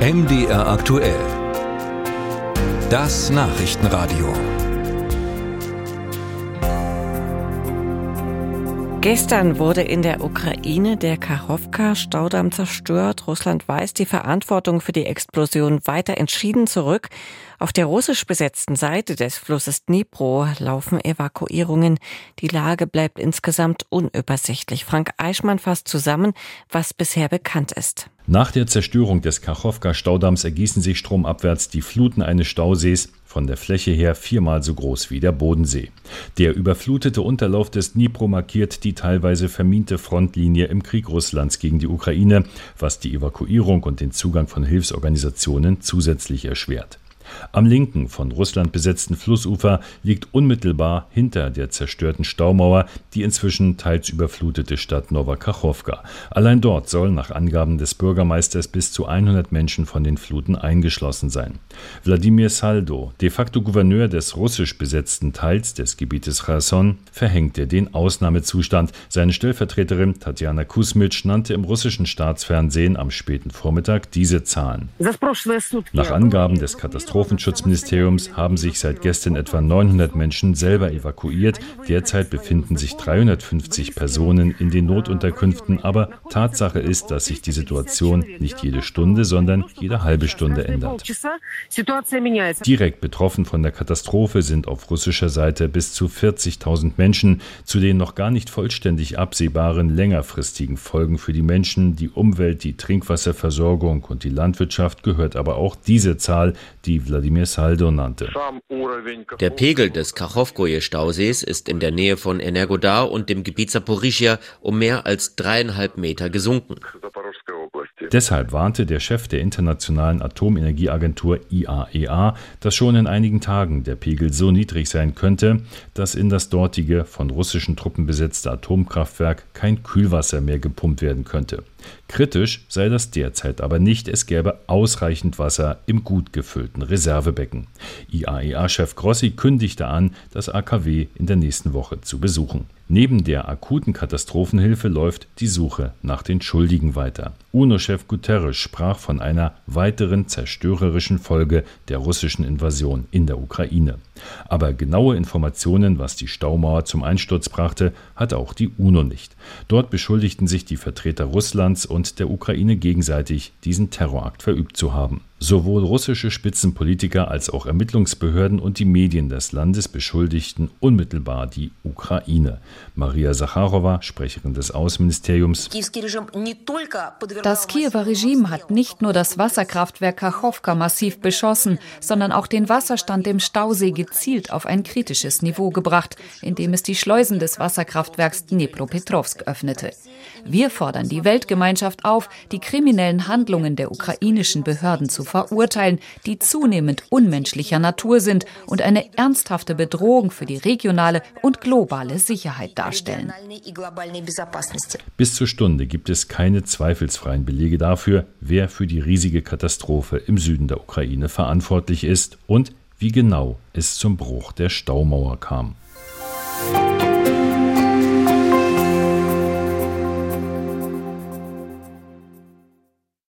MDR aktuell. Das Nachrichtenradio. Gestern wurde in der Ukraine der Kachowka-Staudamm zerstört. Russland weist die Verantwortung für die Explosion weiter entschieden zurück. Auf der russisch besetzten Seite des Flusses Dnipro laufen Evakuierungen. Die Lage bleibt insgesamt unübersichtlich. Frank Eichmann fasst zusammen, was bisher bekannt ist. Nach der Zerstörung des Kachowka-Staudamms ergießen sich stromabwärts die Fluten eines Stausees, von der Fläche her viermal so groß wie der Bodensee. Der überflutete Unterlauf des Dnipro markiert die teilweise verminte Frontlinie im Krieg Russlands gegen die Ukraine, was die Evakuierung und den Zugang von Hilfsorganisationen zusätzlich erschwert. Am linken, von Russland besetzten Flussufer liegt unmittelbar hinter der zerstörten Staumauer die inzwischen teils überflutete Stadt Novakachowka. Allein dort sollen nach Angaben des Bürgermeisters bis zu 100 Menschen von den Fluten eingeschlossen sein. Wladimir Saldo, de facto Gouverneur des russisch besetzten Teils des Gebietes Cherson, verhängte den Ausnahmezustand. Seine Stellvertreterin Tatjana Kusmitsch nannte im russischen Staatsfernsehen am späten Vormittag diese Zahlen. Nach Angaben des Katastrophen Katastrophenschutzministeriums haben sich seit gestern etwa 900 Menschen selber evakuiert. Derzeit befinden sich 350 Personen in den Notunterkünften, aber Tatsache ist, dass sich die Situation nicht jede Stunde, sondern jede halbe Stunde ändert. Direkt betroffen von der Katastrophe sind auf russischer Seite bis zu 40.000 Menschen, zu den noch gar nicht vollständig absehbaren längerfristigen Folgen für die Menschen, die Umwelt, die Trinkwasserversorgung und die Landwirtschaft gehört aber auch diese Zahl, die Wladimir Saldo nannte. Der Pegel des Kachowkoje-Stausees ist in der Nähe von Energodar und dem Gebiet Saporischia um mehr als dreieinhalb Meter gesunken. Deshalb warnte der Chef der Internationalen Atomenergieagentur IAEA, e dass schon in einigen Tagen der Pegel so niedrig sein könnte, dass in das dortige von russischen Truppen besetzte Atomkraftwerk kein Kühlwasser mehr gepumpt werden könnte. Kritisch sei das derzeit aber nicht, es gäbe ausreichend Wasser im gut gefüllten Reservebecken. IAEA-Chef Grossi kündigte an, das AKW in der nächsten Woche zu besuchen. Neben der akuten Katastrophenhilfe läuft die Suche nach den Schuldigen weiter. UNO-Chef Guterres sprach von einer weiteren zerstörerischen Folge der russischen Invasion in der Ukraine. Aber genaue Informationen, was die Staumauer zum Einsturz brachte, hat auch die UNO nicht. Dort beschuldigten sich die Vertreter Russlands und der Ukraine gegenseitig, diesen Terrorakt verübt zu haben. Sowohl russische Spitzenpolitiker als auch Ermittlungsbehörden und die Medien des Landes beschuldigten unmittelbar die Ukraine. Maria Sacharowa, Sprecherin des Außenministeriums. Das Kiewer Regime hat nicht nur das Wasserkraftwerk Kachowka massiv beschossen, sondern auch den Wasserstand im Stausee gezielt auf ein kritisches Niveau gebracht, indem es die Schleusen des Wasserkraftwerks Dnipropetrovsk öffnete. Wir fordern die Weltgemeinschaft auf, die kriminellen Handlungen der ukrainischen Behörden zu verurteilen, die zunehmend unmenschlicher Natur sind und eine ernsthafte Bedrohung für die regionale und globale Sicherheit darstellen. Bis zur Stunde gibt es keine zweifelsfreien Belege dafür, wer für die riesige Katastrophe im Süden der Ukraine verantwortlich ist und wie genau es zum Bruch der Staumauer kam.